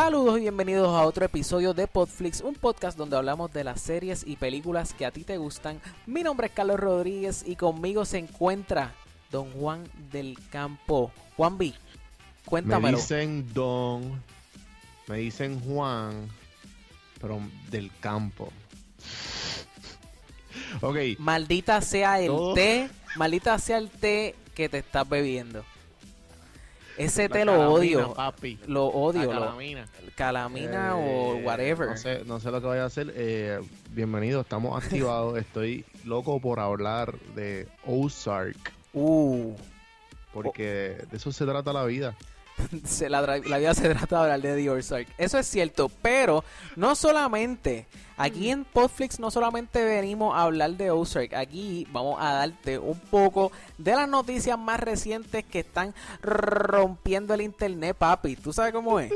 Saludos y bienvenidos a otro episodio de Podflix, un podcast donde hablamos de las series y películas que a ti te gustan. Mi nombre es Carlos Rodríguez y conmigo se encuentra Don Juan del Campo. Juan B, Me cuéntamelo. dicen Don, me dicen Juan, pero del campo. Ok, Maldita sea el Todo- té, maldita sea el té que te estás bebiendo. Ese la té lo calamina, odio, papi. lo odio, La lo- calamina. calamina o Eh, whatever. No sé, no sé lo que vaya a hacer. Eh, bienvenido, estamos activados. Estoy loco por hablar de Ozark, Uh, porque de eso se trata la vida. se la, la vida se trata de hablar de The Ozark. Eso es cierto, pero no solamente. Aquí en Podflix no solamente venimos a hablar de Ozark. Aquí vamos a darte un poco de las noticias más recientes que están rompiendo el internet, papi. ¿Tú sabes cómo es?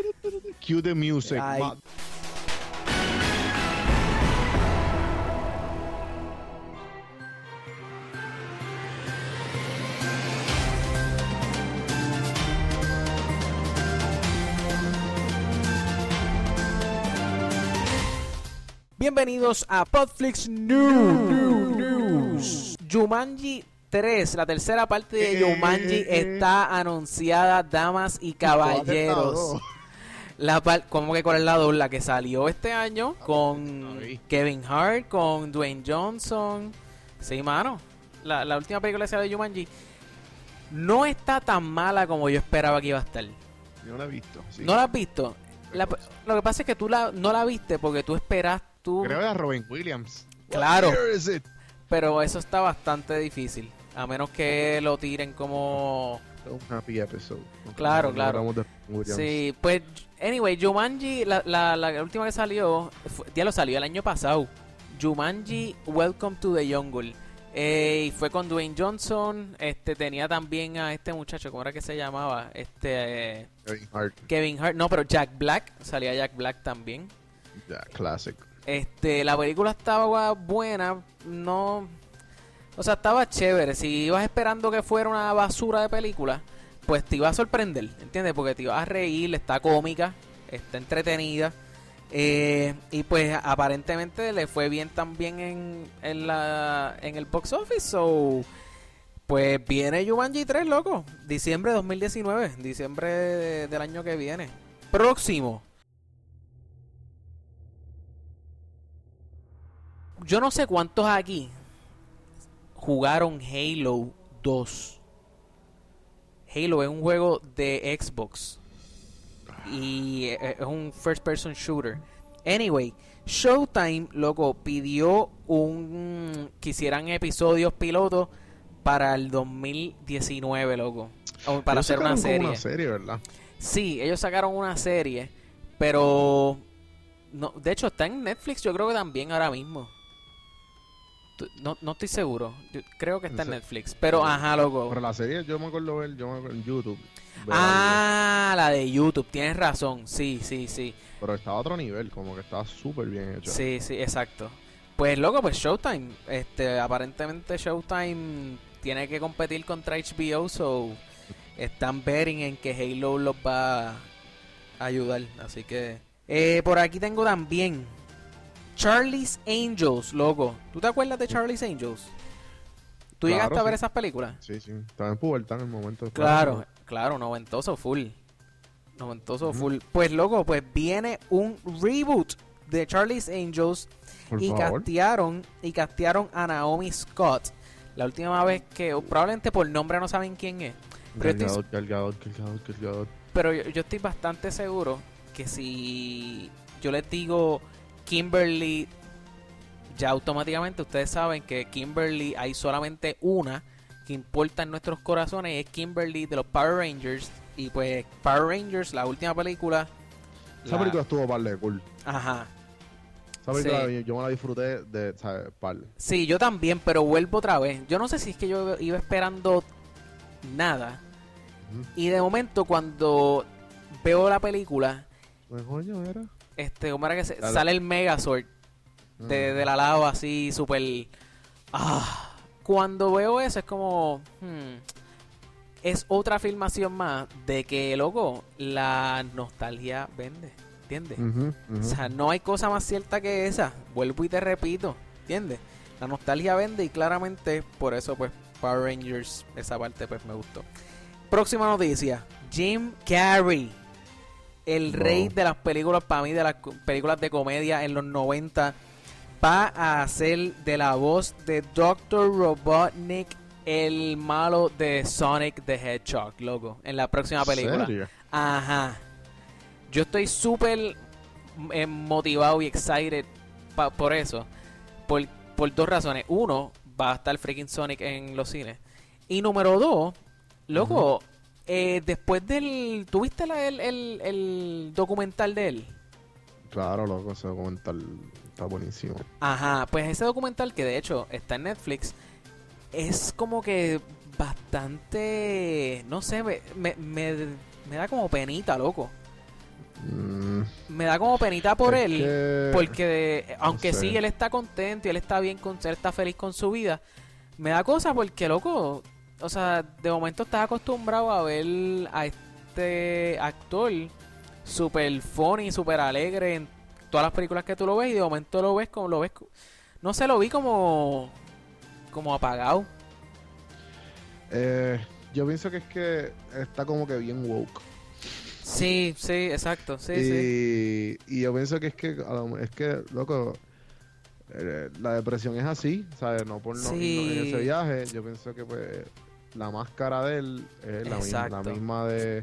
Cue the music. Ay. Bienvenidos a Podflix News. Jumanji 3, la tercera parte de Eh, Jumanji eh, eh. está anunciada, damas y caballeros. La par- ¿Cómo que cuál es la dos? La que salió este año con Ahí. Kevin Hart, con Dwayne Johnson. Sí, mano. La, la última película que salió de Jumanji no está tan mala como yo esperaba que iba a estar. Yo no la he visto. sí. ¿No la has visto? La- lo que pasa es que tú la, no la viste porque tú esperas tú... Creo que era Robin Williams. Claro. Pero eso está bastante difícil. A menos que lo tiren como... Un happy episode. Claro, No claro. de. Sí, pues, anyway, Jumanji, la, la, la última que salió, fue- ya lo salió el año pasado. Jumanji, Welcome to the Jungle. Eh, y fue con Dwayne Johnson. Este tenía también a este muchacho, ¿cómo era que se llamaba? Este eh, Kevin Hart. Kevin Hart. No, pero Jack Black. Salía Jack Black también. Ya, classic. Este, la película estaba buena, no, o sea, estaba chévere. Si ibas esperando que fuera una basura de película, pues te iba a sorprender, ¿entiendes? Porque te ibas a reír, está cómica, está entretenida. eh, y pues aparentemente le fue bien también en, en, la, en el box office. So, pues viene Jumanji 3, loco. Diciembre de 2019, diciembre de- del año que viene. Próximo. Yo no sé cuántos aquí jugaron Halo 2. Halo es un juego de Xbox. Y eh, es un first person shooter. Anyway, Showtime, loco, pidió un que hicieran episodios pilotos para el 2019, loco. O para Ellos hacer una serie. Una serie, ¿verdad? Sí, ellos sacaron una serie, pero no, de hecho está en Netflix, yo creo que también ahora mismo. No, no estoy seguro, yo creo que está en ¿En se- Netflix, pero ajá, loco. Pero la serie yo me acuerdo ver, yo me acuerdo en YouTube. ver Ah, la de YouTube, tienes razón, sí, sí, sí. Pero estaba a otro nivel, como que estaba súper bien hecho. sí, sí, exacto. Pues loco, pues Showtime, este, aparentemente Showtime tiene que competir contra HBO, so están betting en que Halo los va a ayudar, así que eh, por aquí tengo también Charlie's Angels, loco. ¿Tú te acuerdas de Charlie's Angels? ¿Tú Claro, llegaste a ver sí. esas películas? Sí, sí. Estaba en pubertad en el momento. Claro, claro, noventoso full. Noventoso full. Pues loco, pues viene un reboot de Charlie's Angels Por y favor. castearon y castearon a Naomi Scott. La última vez que probablemente por nombre no saben quién es, pero estoy- pero yo, yo estoy bastante seguro que si yo les digo Kimberly ya automáticamente ustedes saben que Kimberly hay solamente una que importa en nuestros corazones y es Kimberly de los Power Rangers y pues Power Rangers la última película Esa la- película estuvo par de cool. ajá Esa película Sí. yo me la disfruté de, ¿sabes? Par. Sí, yo también, pero vuelvo otra vez. Yo no sé si es que yo iba esperando nada. Y de momento cuando veo la película, Pues, coño, era. Este, ¿cómo era que se- sale el Megazord de, Mm. de la lava así súper... Ah, cuando veo eso es como... hmm, es otra afirmación más de que, loco, la nostalgia vende, ¿entiendes? O sea, no hay cosa más cierta que esa. Vuelvo y te repito, ¿entiendes? La nostalgia vende y claramente por eso pues Power Rangers, esa parte pues me gustó. Próxima noticia, Jim Carrey, el Wow. rey de las películas para mí, de las películas de comedia en los 90, va a hacer de la voz de Dr. Robotnik el malo de Sonic the Hedgehog, loco, en la próxima película. ¿Serio? Ajá. Yo estoy súper eh, motivado y excited pa- por eso. Por, por dos razones. Uno, va a estar freaking Sonic en los cines. Y número dos, loco, eh, después del... ¿Tuviste la- el, el- el documental de él? Claro, loco, ese documental está buenísimo. Ajá, pues ese documental que de hecho está en Netflix es como que bastante... No sé, me, me, me- me da como penita, loco. Mm, Me da como penita por es él. que- Porque aunque sé. sí, él está contento y él está bien, con, él está feliz con su vida, me da cosa porque, loco, o sea, de momento estás acostumbrado a ver a este actor super funny, super alegre en todas las películas que tú lo ves y de momento lo ves como lo ves, no sé, lo vi como como apagado. Eh, yo pienso que es que está como que bien woke. Sí, sí, exacto, sí, y, sí. y yo pienso que es que, es que, loco, eh, la depresión es así, ¿sabes? No por no, Sí. no en ese viaje, yo pienso que pues la máscara de él es la, misma, la misma de,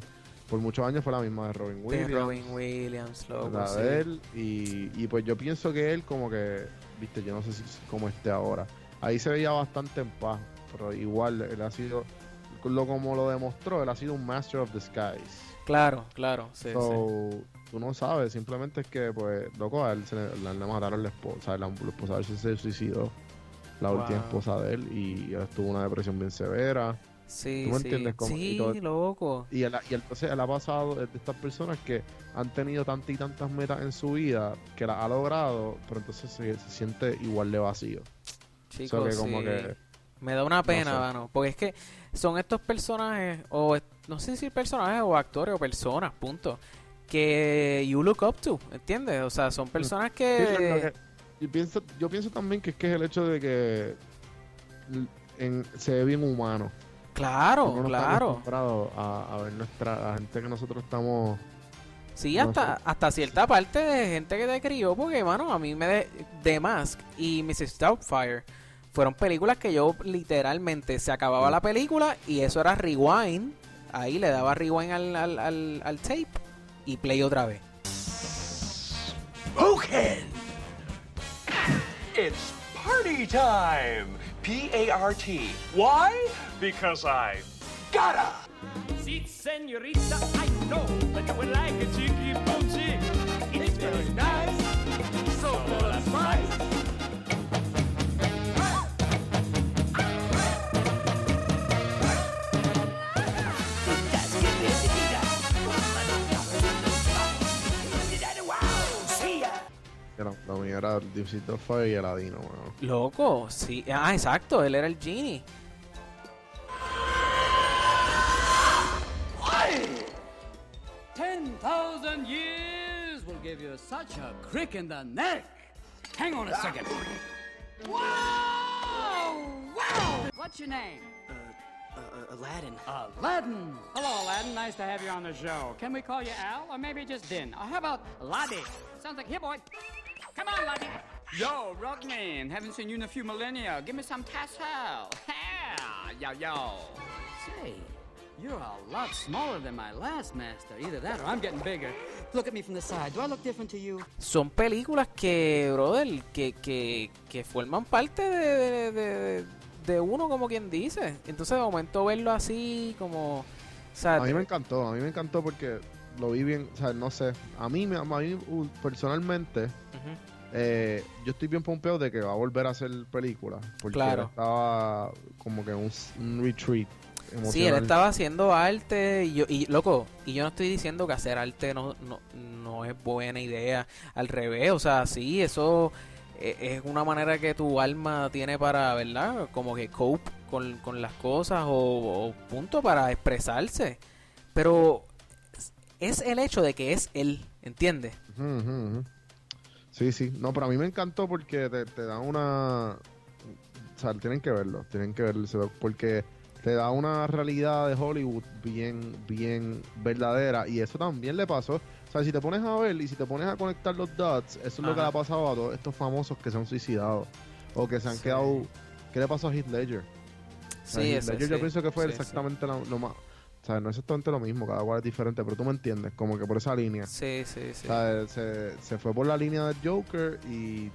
por muchos años fue la misma de Robin De Williams. Robin Williams, loco, la sí. de él y, y pues yo pienso que él como que viste yo no sé si cómo esté ahora ahí se veía bastante en paz pero igual él ha sido lo como lo demostró él ha sido un master of disguise Claro, claro, sí, sí. tú no sabes simplemente es que pues loco a él se le, le mataron la esposa la, la esposa de él se suicidó la Wow. última esposa de él y él tuvo una depresión bien severa Sí, ¿Tú me sí. entiendes cómo- y Sí, todo- loco. Y, él, y entonces él ha pasado de estas personas que han tenido tantas y tantas metas en su vida que las ha logrado, pero entonces se, se siente igual de vacío. Chicos, que como sí. que- Me da una pena, sé. mano. Porque es que son estos personajes, o no sé si personajes o actores o personas, punto. Que you look up to, ¿entiendes? O sea, son personas lo que. que- yo, pienso, yo pienso también que es que es el hecho de que en- se ve bien humano. Claro, no claro. acostumbrado a, a ver nuestra la gente que nosotros estamos Sí, no hasta, sé. hasta cierta parte de gente que te crió, porque, mano, a mí me de The Mask y Mrs. Doubtfire fueron películas que yo literalmente se acababa la película y eso era rewind. Ahí le daba rewind al, al, al, al tape y play otra vez. Spoken! It's party time! P A R T. Why? Because I gotta! Sí, señorita, I know that you would like a cheeky. It's very nice, que la, la mía era Diosito Fire y Aladino, bueno. Loco, sí. Ah, exacto, él era el genie. Ten thousand years will give you such a crick in the neck. Hang on a second. Wow! Wow! What's your name? Uh, Aladdin. Aladdin. Hello, Aladdin. Nice to have you on the show. Can we call you Al or maybe just Din? Or how about Laddie? Sounds like here, boy. Come on, Laddie. Yo, Rockman. Haven't seen you in a few millennia. Give me some tassel. Yeah, yo, yo. Say, you're a lot smaller than my last master. Either that or I'm getting bigger. Look at me from the side. Do I look different to you? Son películas que, brother, que, que, que forman parte de, de, de- de uno, como quien dice. Entonces, de momento verlo así, como. O sea, A mí me encantó, a mí me encantó porque lo vi bien, o sea, no sé, a mí, a mí uh, personalmente, eh, yo estoy bien pompeado de que va a volver a hacer película, porque Claro. él estaba como que en un, un retreat emocional. Sí, él estaba haciendo arte y yo, y loco, y yo no estoy diciendo que hacer arte no, no, no es buena idea, al revés, o sea, sí, eso e- es una manera que tu alma tiene para, ¿verdad? Como que cope con, con las cosas o, o punto para expresarse. Pero es el hecho de que es él, ¿entiendes? Sí, sí. No, pero a mí me encantó porque te, te da una... O sea, tienen que verlo, tienen que verlo. Porque te da una realidad de Hollywood bien, bien verdadera. Y eso también le pasó. O sea, si te pones a ver y si te pones a conectar los dots, eso es lo que le ha pasado a todos estos famosos que se han suicidado. O que se han Sí. quedado... ¿Qué le pasó a Heath Ledger? Sí, Heath ese, Ledger sí. yo pienso que fue sí. exactamente lo, lo más... No es exactamente lo mismo, cada cual es diferente, pero tú me entiendes, como que por esa línea. Sí, sí, sí. Se, se fue por la línea del Joker y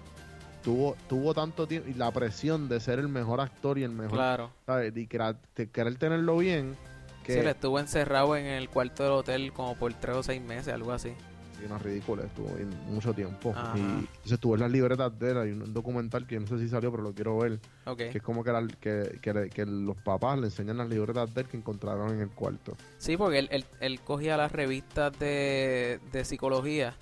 tuvo, tuvo tanto tiempo y la presión de ser el mejor actor y el mejor, Claro. ¿sabes? Y querer, querer tenerlo bien, que Sí, él estuvo encerrado en el cuarto del hotel como por tres o seis meses, algo así. Es ridículo, estuvo bien mucho tiempo. Ajá. Y entonces tuvo en las libretas de él, hay un documental que no sé si salió, pero lo quiero ver, Ok. que es como que, la- que, que, que los papás le enseñan las libretas de él que encontraron en el cuarto. Sí, porque él, él, él cogía las revistas de, de psicología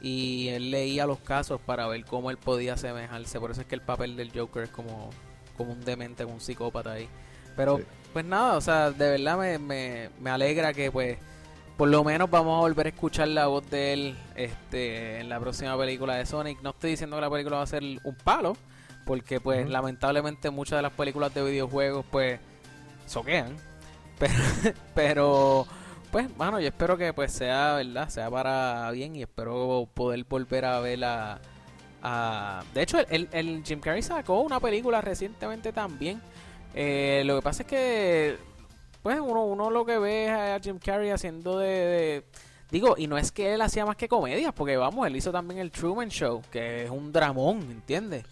y él leía los casos para ver cómo él podía asemejarse. Por eso es que el papel del Joker es como, como un demente, un psicópata ahí. Pero, Sí. pues nada, o sea, de verdad me, me, me alegra que pues por lo menos vamos a volver a escuchar la voz de él este, en la próxima película de Sonic. No estoy diciendo que la película va a ser un palo, porque pues lamentablemente muchas de las películas de videojuegos pues soquean. Pero, pero pues, bueno, yo espero que pues sea, ¿verdad? Sea para bien y espero poder volver a ver a... a- De hecho, el, el Jim Carrey sacó una película recientemente también. Eh, lo que pasa es que, pues, uno, uno lo que ve es a Jim Carrey haciendo de, de- Digo, y no es que él hacía más que comedias, porque vamos, él hizo también el Truman Show, que es un dramón, ¿entiendes?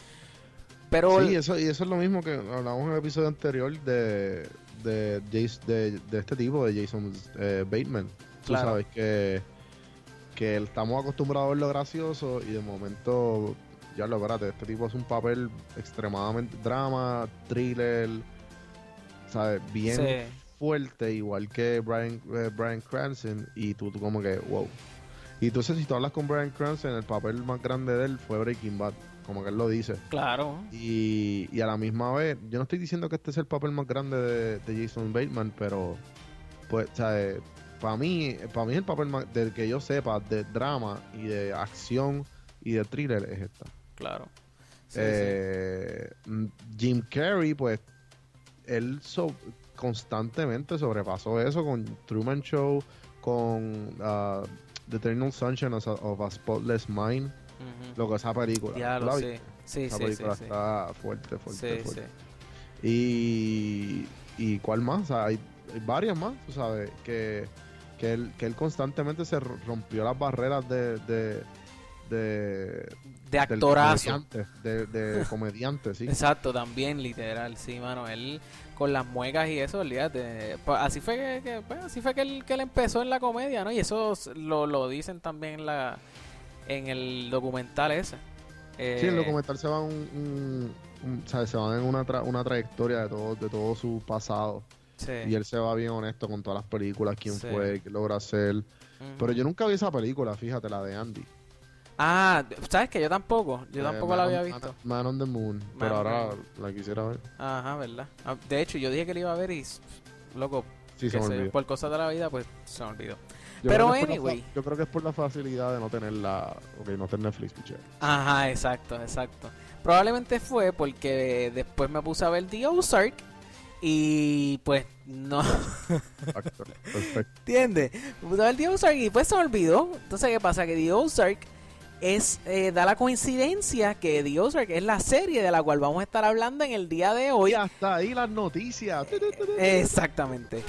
Pero... Sí, eso, y eso es lo mismo que hablamos en el episodio anterior de, de, de este tipo, de Jason eh, Bateman. Tú Claro. sabes que, que estamos acostumbrados a verlo gracioso y de momento, ya lo espérate, este tipo es un papel extremadamente drama, thriller, ¿sabes? Bien Sí. Fuerte, igual que Brian, eh, Brian Cranston, y tú, tú como que, wow. Y entonces si tú hablas con Brian Cranston, el papel más grande de él fue Breaking Bad, como que él lo dice. Claro. Y, y a la misma vez, yo no estoy diciendo que este es el papel más grande de, de Jason Bateman, pero pues, para mí, para mí el papel más, del que yo sepa de drama y de acción y de thriller es esta. Claro. Sí. Eh, mm, Jim Carrey, pues, él so- constantemente sobrepasó eso con Truman Show, con uh, The Eternal Sunshine of a, of a Spotless Mind, lo que esa película. Diablo, ¿tú la sí. Sí, Esa sí, película está fuerte, fuerte, Sí, fuerte. sí. Y, y cuál más, o sea, hay, hay varias más, tú sabes, que, que, él, que él constantemente se rompió las barreras de, de, de De actorazo. de, de comediante, sí. Exacto, también, literal, sí, mano. Él con las muecas y eso, olvídate. Pues, así fue que, que, pues, así fue que él, que él empezó en la comedia, ¿no? Y eso lo, lo dicen también en la en el documental ese. Eh, Sí, en el documental se van un, un- un- o sea, se van en una, tra- una trayectoria de todo, de todo su pasado. sí. Y él se va bien honesto con todas las películas, quién Sí. fue, qué logra hacer. Pero yo nunca vi esa película, fíjate, la de Andy. Ah, ¿sabes que Yo tampoco. Yo Eh, tampoco la había visto. Man on the Moon. Man pero ahora Moon. la quisiera ver. Ajá, ¿verdad? Ah, De hecho, yo dije que le iba a ver y, loco, Sí, que se me se- olvidó. por cosas de la vida, pues se me olvidó. Yo Pero la anyway. yo creo que es por la facilidad de no tener la. Ok, no tener Netflix, piché. Ajá, exacto, exacto. Probablemente fue porque después me puse a ver The Ozark y pues no. Perfecto. ¿entiendes? Me puse a ver The Ozark y pues se me olvidó. Entonces, ¿qué pasa? Que The Ozark es, eh, da la coincidencia que The Ozark es la serie de la cual vamos a estar hablando en el día de hoy. Y hasta ahí las noticias. Exactamente.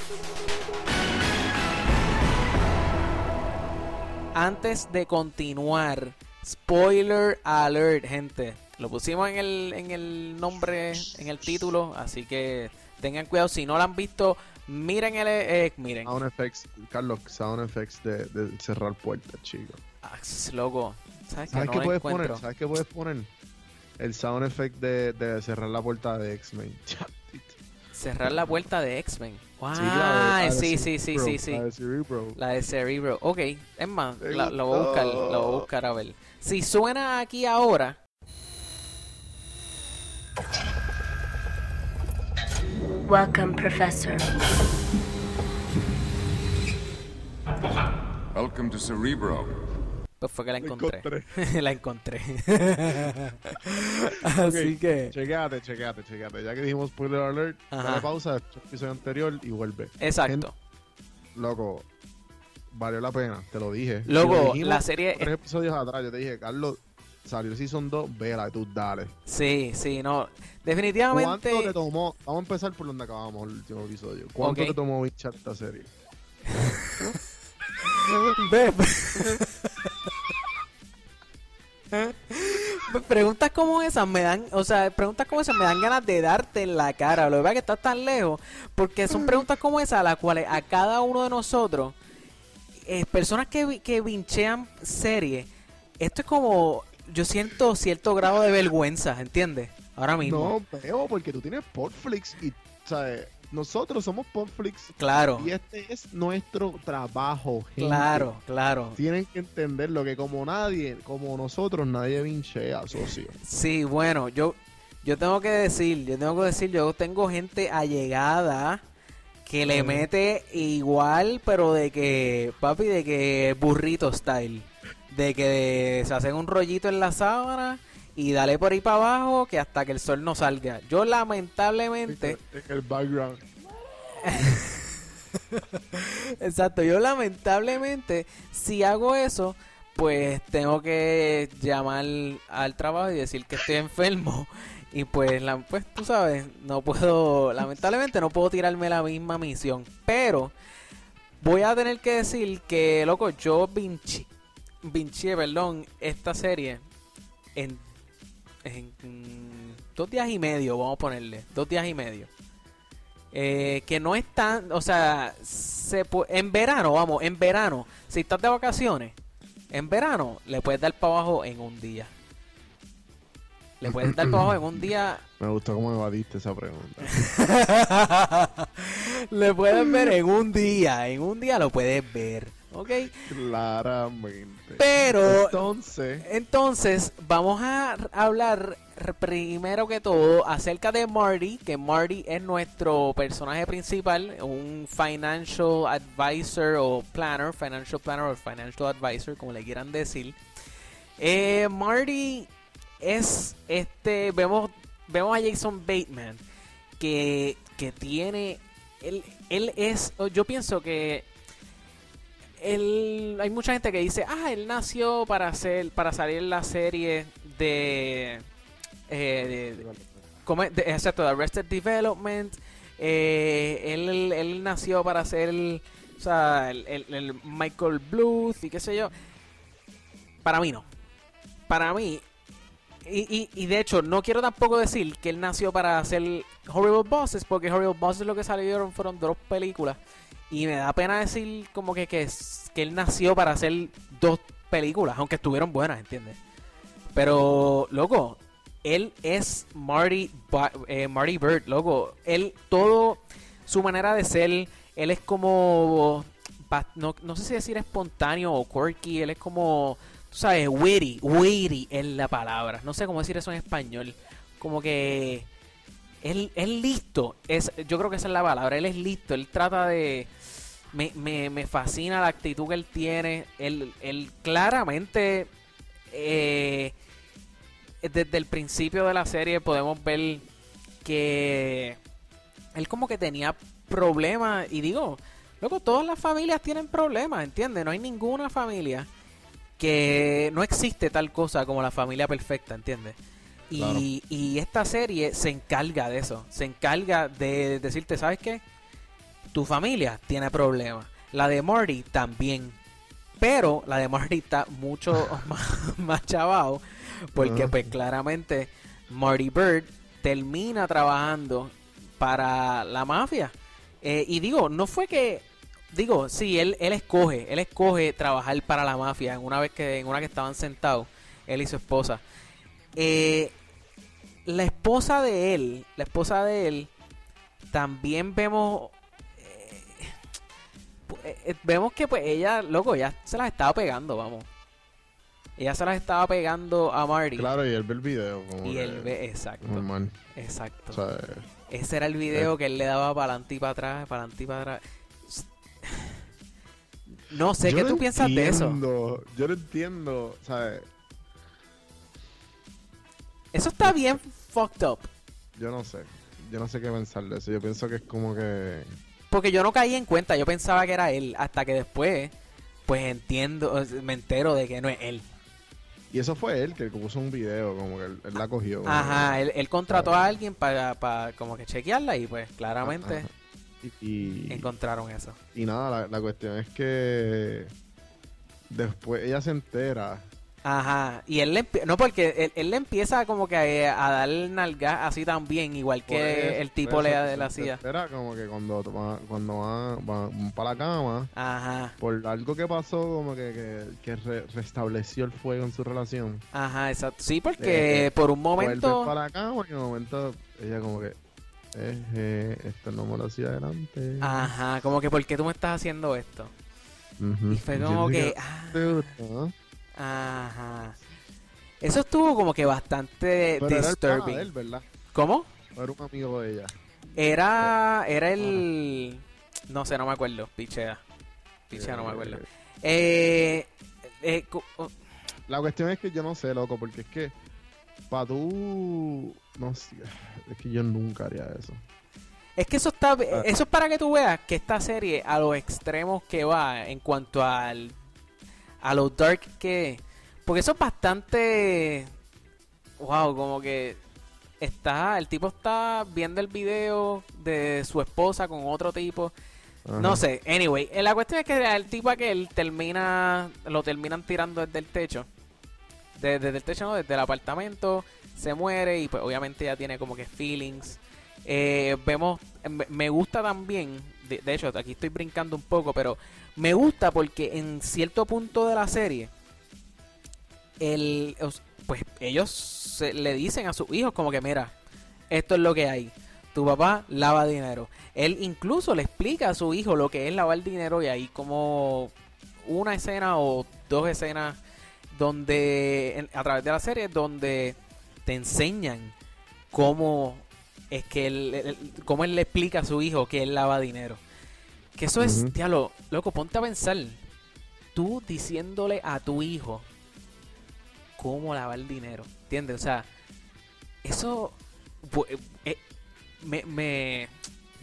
Antes de continuar, spoiler alert, gente. Lo pusimos en el, en el nombre, en el título, así que tengan cuidado. Si no lo han visto, miren el, eh, miren. Sound effects, Carlos, sound effects de, de cerrar puertas, chicos. Ah, loco, ¿Sabes, ¿Sabes no qué puedes encuentro? poner? ¿Sabes qué puedes poner? El sound effect de, de cerrar la puerta de X-Men. cerrar la puerta de X-Men. Wow. Sí, la de, sí, sí, sí, sí, sí. La de Cerebro. La de Cerebro. Ok, es más, la, lo voy a buscar, lo voy a buscar a ver. Si suena aquí ahora. Welcome, Professor. Welcome to Cerebro. Pues fue que la encontré. encontré. la encontré. Así que. Chequéate, chequéate, chequéate. Ya que dijimos spoiler alert, dale pausa, el episodio anterior y vuelve. Exacto. Loco, valió la pena, te lo dije. Loco, dijimos la serie- Tres episodios atrás, yo te dije, Carlos, salió el Season 2, vela, tú dale. Sí, sí, no. ¿Cuánto Definitivamente. te tomó? Vamos a empezar por donde acabamos el último episodio. ¿Cuánto te tomó bichar esta serie? Ve- preguntas como esas me dan, o sea, preguntas como esas me dan ganas de darte en la cara. Lo que pasa es que estás tan lejos, porque son preguntas como esas a las cuales a cada uno de nosotros, eh, personas que, que vinchean series, esto es como, yo siento cierto grado de vergüenza, ¿entiendes? Ahora mismo. No, veo, porque tú tienes Podflix y, ¿sabes? Nosotros somos Podflix Claro, y este es nuestro trabajo, gente. claro, claro. Tienen que entender lo que como nadie, como nosotros, nadie vinchea, socio. Sí, bueno, yo yo tengo que decir, yo tengo que decir, yo tengo gente allegada que le mete igual, pero de que, papi, de que burrito style. De que se hacen un rollito en la sábana y dale por ahí para abajo que hasta que el sol no salga. Yo lamentablemente, En el background. exacto, yo lamentablemente, si hago eso, pues tengo que llamar al trabajo y decir que estoy enfermo. Y pues, la, pues tú sabes, no puedo, lamentablemente no puedo tirarme la misma misión. Pero voy a tener que decir que, loco, yo vinci, vinché, perdón, esta serie en, dos días y medio, vamos a ponerle, dos días y medio. Eh, que no es tan, o sea, se en verano, vamos, en verano, si estás de vacaciones, en verano le puedes dar para abajo en un día. Le puedes dar para abajo en un día Me gustó cómo evadiste esa pregunta. le puedes ver en un día, en un día lo puedes ver, ¿ok? Claramente. Pero Entonces, entonces vamos a hablar primero que todo acerca de Marty, que Marty es nuestro personaje principal, un financial advisor o planner, financial planner o financial advisor, como le quieran decir. Eh, Marty es este, vemos, vemos a Jason Bateman que, que tiene, él, él es, yo pienso que él, hay mucha gente que dice, ah, él nació para hacer, para salir en la serie de, eh, de- exacto, de Arrested Development. eh, él, él nació para ser, el, Michael Bluth y qué sé yo. Para mí no. Para mí, y, y, de hecho, no quiero tampoco decir que él nació para hacer Horrible Bosses, porque Horrible Bosses lo que salieron fueron dos películas. Y me da pena decir como que, que, que él nació para hacer dos películas, aunque estuvieron buenas, ¿entiendes? Pero, loco, él es Marty, eh, Marty Bird, loco. Él, todo, su manera de ser, él es como, no, no sé si decir espontáneo o quirky, él es como, tú sabes, witty, witty es la palabra. No sé cómo decir eso en español. Como que él es listo. Es, yo creo que esa es la palabra. Él es listo. Él trata de. Me, me, me fascina la actitud que él tiene. Él, él claramente. eh, desde el principio de la serie podemos ver que él como que tenía problemas. Y digo, loco, todas las familias tienen problemas, ¿entiendes? No hay ninguna familia que no existe tal cosa como la familia perfecta, ¿entiendes? Y, Claro. y esta serie se encarga de eso, se encarga de decirte, ¿sabes qué? Tu familia tiene problemas, la de Marty también, pero la de Marty está mucho más, más chavado, porque pues claramente Marty Bird termina trabajando para la mafia. Eh, y digo, no fue que digo, sí, él, él escoge, él escoge trabajar para la mafia en una vez que, en una que estaban sentados, él y su esposa. Eh, la esposa de él, la esposa de él, también vemos, eh, eh, vemos que pues ella, loco, ya se las estaba pegando, vamos. Ella se las estaba pegando a Marty. Claro, y él ve el video. Como y él ve, exacto. Normal. Exacto. O sea, Ese era el video que él le daba para adelante y para atrás, para adelante y para atrás. No sé, yo ¿qué no tú piensas de eso? entiendo, Yo no entiendo, ¿sabes? Eso está bien fucked up. Yo no sé. Yo no sé qué pensar de eso. Yo pienso que es como que. Porque yo no caí en cuenta, yo pensaba que era él, hasta que después, pues entiendo, me entero de que no es él. Y eso fue él que puso un video, como que él, él la cogió. Ajá, él, él contrató a alguien para, para como que chequearla y pues claramente Ajá. Y, y, encontraron eso. y nada, la, la cuestión es que. Después ella se entera. Ajá, y él le no porque él, él le empieza como que a, a dar nalgas así también, igual que eso, el tipo le, eso, le se hacía. entera como que cuando va, cuando va, va para la cama, Ajá, por algo que pasó, como que, que, que re- restableció el fuego en su relación. ajá, exacto. Sí, porque Eh, por un momento... para la cama y en un momento ella como que, eh, eh, esto no me lo hacía adelante. Ajá, como que ¿por qué tú me estás haciendo esto? Y fue como que... ah, "Te gusta, ¿no?". Ajá. Eso estuvo como que bastante Pero era el pana disturbing. de él, ¿verdad? ¿Cómo? O Era un amigo de ella. Era, era el... No sé, no me acuerdo. Pichea. Pichea, no me acuerdo. Eh, eh, cu- oh, La cuestión es que yo no sé, loco, porque es que para tú, no sé, es que yo nunca haría eso. es que eso está... Ah. Eso es para que tú veas que esta serie a los extremos que va en cuanto al... A lo dark que... Porque eso es bastante... Wow, como que... Está... El tipo está viendo el video de su esposa con otro tipo. No sé, anyway, eh, la cuestión es que el tipo aquel termina, lo terminan tirando desde el techo. De- Desde, el techo, no, desde el apartamento, se muere y pues obviamente ya tiene como que feelings. Eh, vemos, me gusta también, de, de hecho aquí estoy brincando un poco, pero me gusta porque en cierto punto de la serie, el, pues ellos se- le dicen a sus hijos como que mira, esto es lo que hay. Tu papá lava dinero. Él incluso le explica a su hijo lo que es lavar dinero y hay como una escena o dos escenas donde a través de la serie donde te enseñan cómo es que él, él- cómo él le explica a su hijo que él lava dinero. Que eso es, Ujú. diablo, loco, ponte a pensar. Tú diciéndole a tu hijo cómo lavar dinero, ¿entiendes? O sea, eso eh, me, me-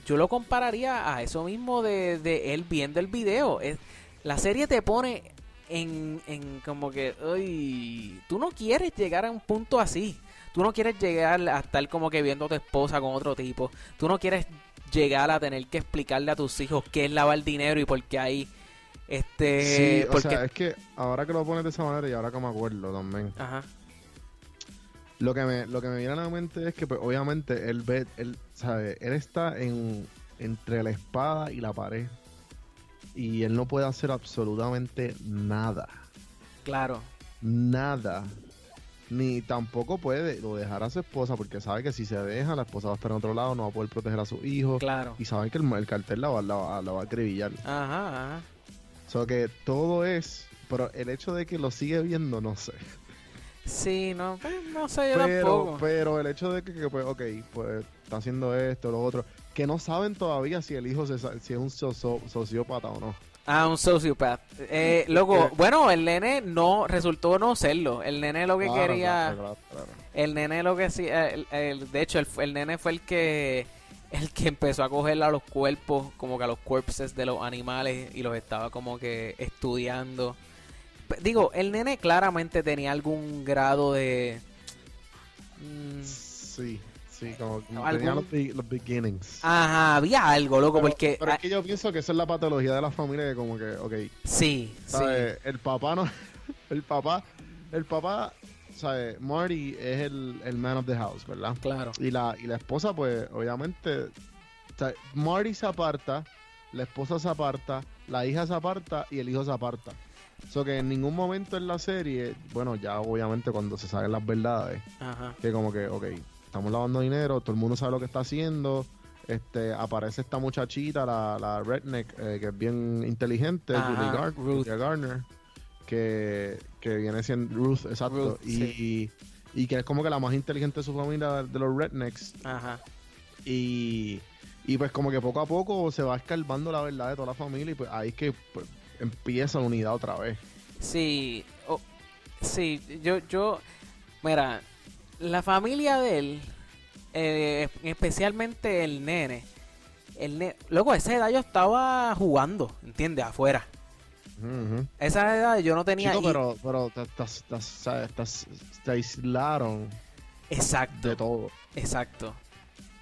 yo lo compararía a eso mismo de, de él viendo el video. Es- la serie te pone en, en como que, "Ay, tú no quieres llegar a un punto así. Tú no quieres llegar a estar como que viendo a tu esposa con otro tipo. Tú no quieres llegar a tener que explicarle a tus hijos qué es lavar dinero y por qué hay este sí, o porque sea, es que ahora que lo pones de esa manera y ahora que me acuerdo también, ajá lo que me, lo que me viene a la mente es que pues, obviamente él ve, él, sabe, él está en, entre la espada y la pared y él no puede hacer absolutamente nada, claro nada. Ni tampoco puede lo dejar a su esposa porque sabe que si se deja la esposa va a estar en otro lado, no va a poder proteger a su hijo claro y saben que el, el cartel la va, la, la va a acribillar. ajá, ajá. O sea que todo es, pero el hecho de que lo sigue viendo, no sé. sí no pues, no sé yo Pero, tampoco pero el hecho de que, que, pues, ok, pues está haciendo esto, lo otro, que no saben todavía si el hijo se si es un socio- sociópata o no. Ah, un sociopath. Eh, loco, Eh. bueno, el nene no resultó no serlo. El nene lo que Claro, quería, claro, claro, claro. el nene lo que sí, el- el- de hecho, el, el nene fue el que, el que empezó a coger a los cuerpos, como que a los corpses de los animales y los estaba como que estudiando. Digo, el nene claramente tenía algún grado de, mm, Sí, sí, como como ¿Algún- tenía los, los beginnings. ajá, había algo, loco, pero, porque pero es que yo pienso que esa es la patología de la familia, que como que, ok, sí, sí, ¿sabes? El papá no, el papá, el papá, ¿sabes? Marty es el, el man of the house, ¿verdad? claro, Y la, y la esposa, pues, obviamente, Marty se aparta, la esposa se aparta, la hija se aparta y el hijo se aparta. So que en ningún momento en la serie, bueno, ya obviamente cuando se saben las verdades, ajá, que como que, ok, estamos lavando dinero, todo el mundo sabe lo que está haciendo, este, aparece esta muchachita, la, la redneck, eh, que es bien inteligente, Ajá, Gar- Ruth. Garner, que, que viene siendo Ruth, exacto. Ruth, y, y que es como que la más inteligente de su familia de los rednecks. Ajá. Y, y pues como que poco a poco se va escarbando la verdad de toda la familia y pues ahí es que pues, empieza la unidad otra vez. Sí, oh, sí, yo, yo, mira, la familia de él, eh, especialmente el nene, el ne luego a esa edad yo estaba jugando, ¿entiendes? Afuera. Ujú. A esa edad yo no tenía... Chico, pero, pero te, te- te- te- aislaron Exacto, de todo. exacto.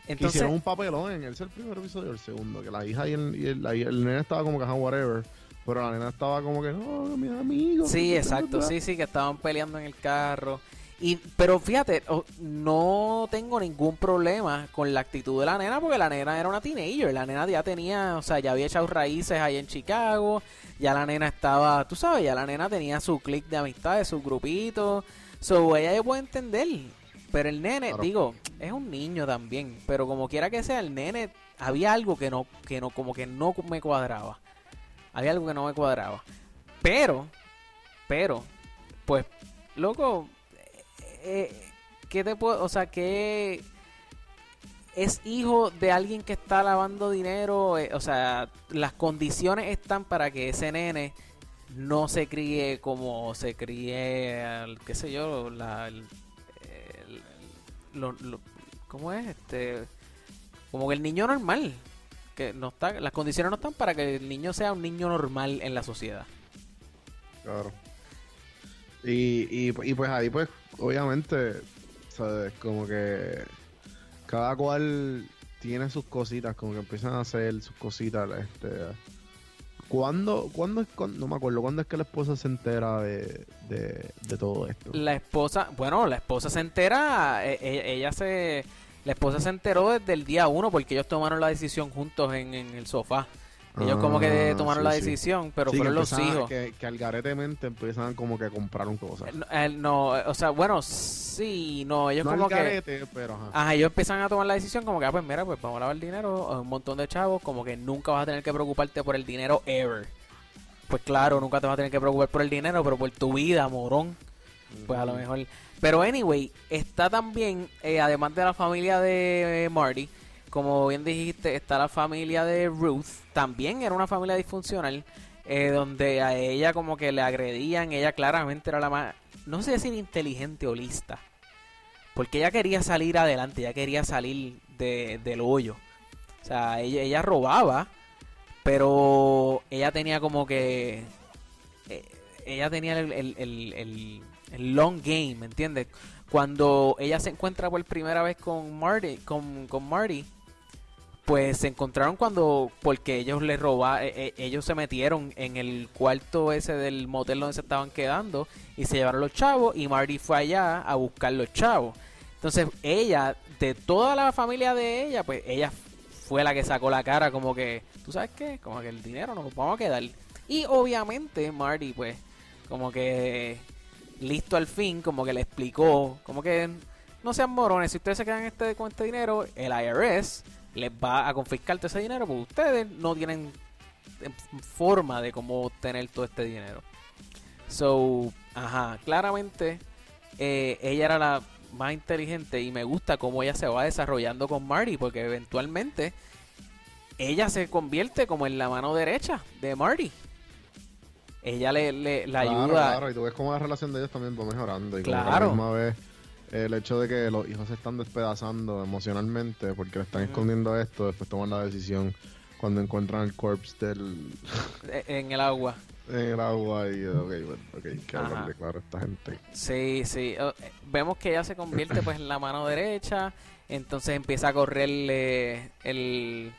Que Entonces, hicieron un papelón en ese el primer episodio el segundo, que la hija y el, y el, y el nene estaba como que whatever, pero la nena estaba como que, no, mi amigo. Sí, exacto, sí, sí, que estaban peleando en el carro. Y, pero fíjate, no tengo ningún problema con la actitud de la nena, porque la nena era una teenager. La nena ya tenía, o sea, ya había echado raíces ahí en Chicago. Ya la nena estaba, tú sabes, ya la nena tenía su click de amistades, su grupito. So, ella ya puede entender. Pero el nene, Claro. digo, es un niño también. Pero como quiera que sea, el nene, había algo que no, que no, como que no me cuadraba. Había algo que no me cuadraba. Pero, pero, pues, loco, eh, ¿qué te puedo, o sea, que es hijo de alguien que está lavando dinero? eh, o sea, las condiciones están para que ese nene no se críe como se críe, qué sé yo, la, el- ¿cómo es? Este, como que el niño normal. Que no está, las condiciones no están para que el niño sea un niño normal en la sociedad. Claro. Y, y pues ahí, pues, obviamente, ¿sabes? Como que cada cual tiene sus cositas, como que empiezan a hacer sus cositas. Este, ¿Cuándo, cuándo cuándo- no me acuerdo, cuándo es que la esposa se entera de, de, todo esto? La esposa, bueno, la esposa se entera, e- e- ella se, la esposa se enteró desde el día uno porque ellos tomaron la decisión juntos en, en el sofá. Ellos como que Ah, tomaron sí, la sí. decisión, pero Sí, que fueron los hijos. Que, que algaretemente empiezan como que a comprar un cosas. No, él no, o sea, bueno, sí, no, ellos no como que... pero ajá. Ajá, ellos empiezan a tomar la decisión como que, ah, pues mira, pues vamos a lavar dinero a un montón de chavos, como que nunca vas a tener que preocuparte por el dinero ever. Pues claro, nunca te vas a tener que preocupar por el dinero, pero por tu vida, morón. Pues a lo mejor. Pero anyway, está también, eh, además de la familia de eh, Marty, como bien dijiste, está la familia de Ruth. También era una familia disfuncional, eh, donde a ella como que le agredían. Ella claramente era la más, no sé decir inteligente o lista. Porque ella quería salir adelante, ella quería salir de, del hoyo. O sea, ella, ella robaba, pero ella tenía como que... eh, ella tenía el, el- el- long game, ¿me entiendes? Cuando ella se encuentra por primera vez con Marty, con, con Marty, pues se encontraron cuando, porque ellos le robaron, ellos se metieron en el cuarto ese del motel donde se estaban quedando y se llevaron los chavos y Marty fue allá a buscar los chavos. Entonces ella, de toda la familia de ella, pues ella fue la que sacó la cara como que, ¿tú sabes qué? Como que el dinero nos vamos a quedar. Y obviamente Marty, pues, como que listo al fin, como que le explicó, como que no sean morones, si ustedes se quedan este, con este dinero, el IRS les va a confiscar todo ese dinero porque ustedes no tienen eh, forma de cómo obtener todo este dinero. So, ajá, claramente eh, ella era la más inteligente y me gusta cómo ella se va desarrollando con Marty porque eventualmente ella se convierte como en la mano derecha de Marty. Ella le, le- la Claro, ayuda. Claro, y tú ves cómo la relación de ellos también va mejorando. Y como que a Claro. la misma vez el hecho de que los hijos se están despedazando emocionalmente porque le están escondiendo esto, después toman la decisión cuando encuentran el corpse del eh, en el agua. en el agua y ok, bueno, ok, que hablarle claro a esta gente. Sí, sí. eh, Vemos que ella se convierte pues en la mano derecha. Entonces empieza a correrle el,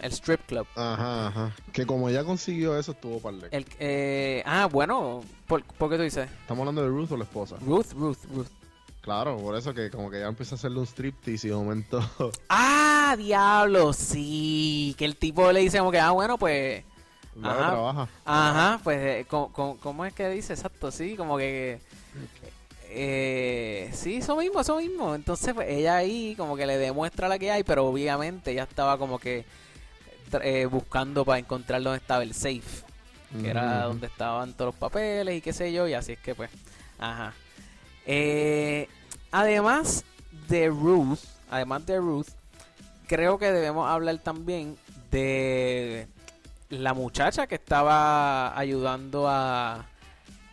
el strip club. Ajá, ajá. Que como ya consiguió eso, estuvo par de- El, eh, ah, bueno. ¿por, por qué tú dices? Estamos hablando de Ruth o la esposa. Ruth, Ruth, Ruth. Claro, por eso que como que ya empieza a hacerle un striptease y de momento Ah, diablo, sí. Que el tipo le dice como que, ah, bueno, pues... Ajá. trabaja. Ajá, pues, eh, ¿cómo es que dice? Exacto, sí, como que... Eh, sí, eso mismo, eso mismo. Entonces, pues, ella ahí como que le demuestra la que hay, pero obviamente ella estaba como que eh, buscando para encontrar dónde estaba el safe. que era Ujú. donde estaban todos los papeles y qué sé yo, y así es que pues, ajá. Eh, además de Ruth, además de Ruth, creo que debemos hablar también de la muchacha que estaba ayudando a,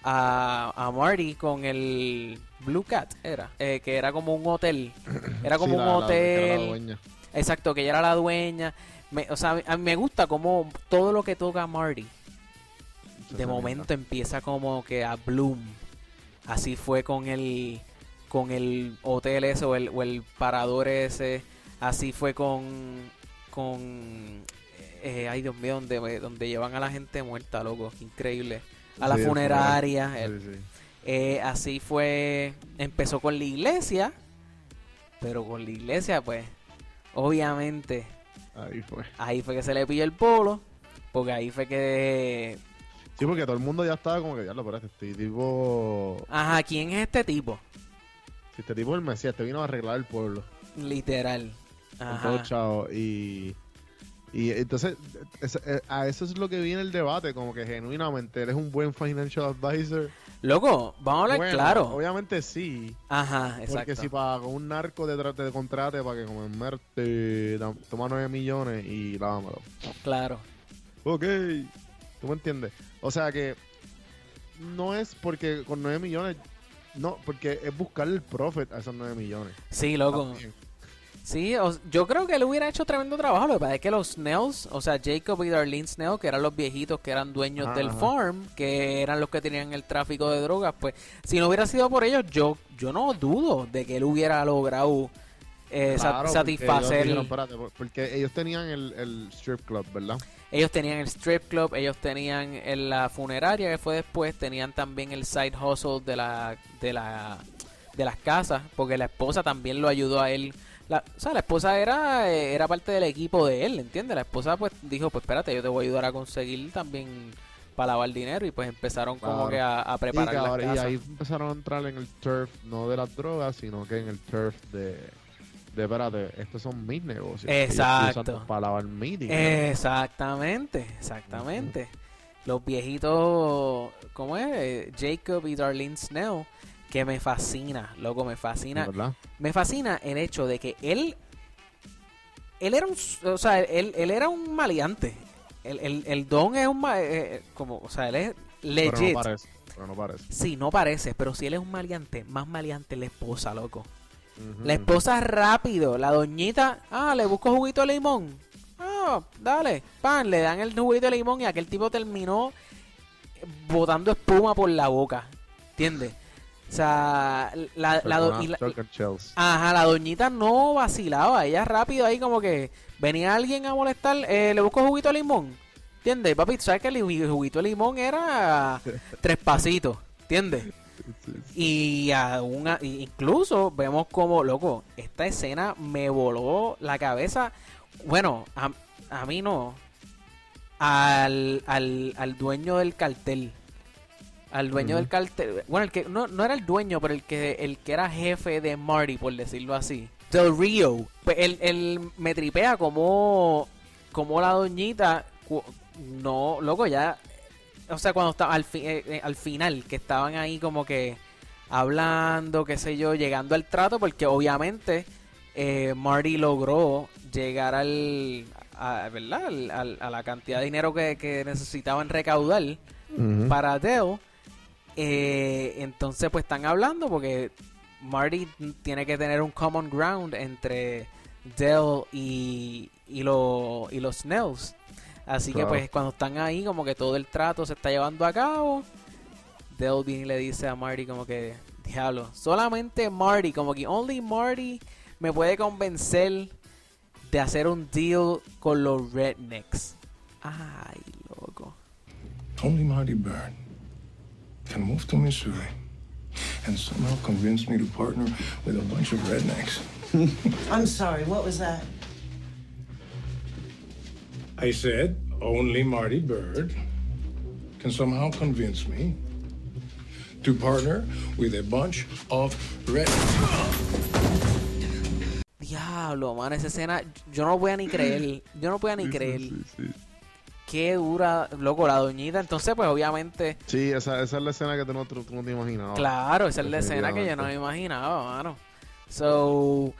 a, a Marty con el Blue Cat, era, eh, que era como un hotel, era como Sí, un la- la- que era la hotel, exacto, que ella era la dueña. Me- o sea, a mí- me gusta como todo lo que toca Marty de momento empieza como que a bloom. Así fue con el con el hotel ese o el, o el parador ese. Así fue con con eh, ay Dios mío, donde, donde llevan a la gente muerta, loco, increíble. A la Sí, funeraria. el- sí. eh, así fue, empezó con la iglesia, pero con la iglesia pues obviamente Ahí fue. ahí fue que se le pilló el polo, porque ahí fue que Sí, porque todo el mundo ya estaba como que, ya lo espérate, este tipo. Ajá, ¿quién es este tipo? Si este tipo es el Mesías, te vino a arreglar el pueblo. Literal. Con Ajá. todo chavo. Y. Y entonces, es- a eso es lo que viene el debate, como que genuinamente eres un buen financial advisor. Loco, vamos a hablar Bueno, claro. Obviamente sí. Ajá, exacto. Porque si para un narco te, te contrate para que como te da- toma 9 millones y lámalo. Claro. Ok. ¿Tú me entiendes? O sea que no es porque con 9 millones, no, porque es buscarle el profit a esos 9 millones. Sí, loco. También. Sí, o- yo creo que él hubiera hecho tremendo trabajo. Lo que pasa es que los Snells, o sea, Jacob y Darlene Snell, que eran los viejitos que eran dueños Ajá, del farm, que eran los que tenían el tráfico de drogas, pues si no hubiera sido por ellos, yo yo no dudo de que él hubiera logrado eh, Claro, porque satisfacer. ellos dijeron, "Espérate", por- porque ellos tenían el, el strip club, ¿verdad? Ellos tenían el strip club, ellos tenían en la funeraria que fue después, tenían también el side hustle de la de la de las casas, porque la esposa también lo ayudó a él. La, o sea, la esposa era eh, era parte del equipo de él, ¿entiendes? La esposa pues dijo, pues espérate, yo te voy a ayudar a conseguir también para lavar dinero y pues empezaron como que a, a Y, preparar las y casas. ahí empezaron a entrar en el turf, no de las drogas, sino que en el turf de, de espérate, estos son mis negocios. Exacto. Para lavar mi dinero. Exactamente, exactamente. Los viejitos, ¿cómo es? Eh, Jacob y Darlene Snell, que me fascina, loco, me fascina. ¿verdad? Me fascina el hecho de que él, él era un, o sea, él, él era un maleante. El, el, el don es un, eh, eh, como, o sea, él es Pero legit. no parece. Pero no parece. Sí, no parece, pero si él es un maleante, más maleante es la esposa, loco. La esposa rápido, la doñita, ah, le busco juguito de limón. Ah, dale, pan, le dan el juguito de limón y aquel tipo terminó botando espuma por la boca. ¿Entiendes? O sea, la, la, do- y la-. Ajá, la doñita no vacilaba. Ella rápido ahí como que venía alguien a molestar, eh, le busco juguito de limón. ¿Entiendes? Papi, sabes que el ju- juguito de limón era tres pasitos. ¿Entiendes? Y aún incluso vemos como, loco, esta escena me voló la cabeza. Bueno, a, a mí no. Al, al, al dueño del cartel. Al dueño del cartel. Bueno, el que no, no era el dueño, pero el que el que era jefe de Marty, por decirlo así. Del Rio. Pues él, él me tripea como, como la doñita. No, loco, ya o sea, cuando estaba al, fi- eh, eh, al final, que estaban ahí como que hablando, qué sé yo, llegando al trato, porque obviamente eh, Marty logró llegar al, a, ¿verdad? Al- al- a la cantidad de dinero que, que necesitaban recaudar para Dell. Eh, entonces, pues están hablando porque Marty tiene que tener un common ground entre Dell y, y, lo- y los Snells. Así Claro. que, pues, cuando están ahí, como que todo el trato se está llevando a cabo. Dell viene y le dice a Marty, como que, diablo, solamente Marty, como que only Marty me puede convencer de hacer un deal con los Rednecks. Ay, loco. Only Marty Bird can move to Missouri and somehow convince me to partner with a bunch of rednecks. I'm sorry, what was that? I said only Marty Bird can somehow convince me to partner with a bunch of rednecks. Diablo, man, esa escena, yo no voy a ni creer. Yo no voy a ni Sí, sí, creer. sí, sí. Qué dura, loco, la doñita. Entonces, pues obviamente, Sí, esa, esa es la escena que tú no, tú no te imaginabas. claro, esa es la escena que yo no me imaginaba, mano. So,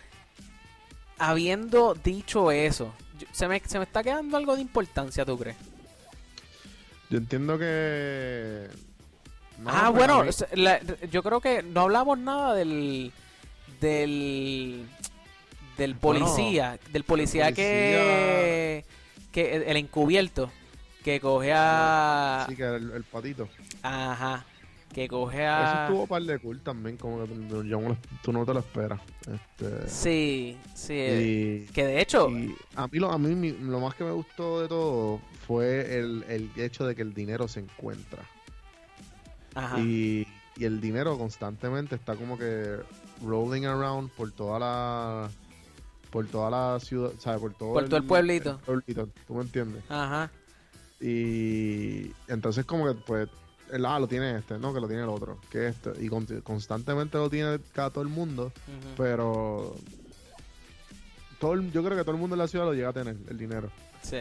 habiendo dicho eso, se, me, se me está quedando algo de importancia, ¿tú crees? Yo entiendo que... No, ah, bueno, mí- s- la- yo creo que no hablamos nada del del del Bueno, policía, del policía, policía- que que el, el encubierto que coge a Sí, que el, el patito. ajá, que coge Eso a estuvo par de cool también, como que tú, yo tú no te lo esperas. Este, Sí, sí, eh, y, que de hecho y a mí, lo, a mí lo más que me gustó de todo fue el, el hecho de que el dinero se encuentra. ajá. Y, y el dinero constantemente está como que rolling around por toda la por toda la ciudad, ¿sabes? Por todo, Por todo el pueblito. el pueblito, ¿Tú me entiendes? Ajá. Y entonces como que pues el, ah, lo tiene este, no, que lo tiene el otro, que este y con- constantemente lo tiene cada todo el mundo, pero todo el- yo creo que todo el mundo en la ciudad lo llega a tener el dinero. Sí.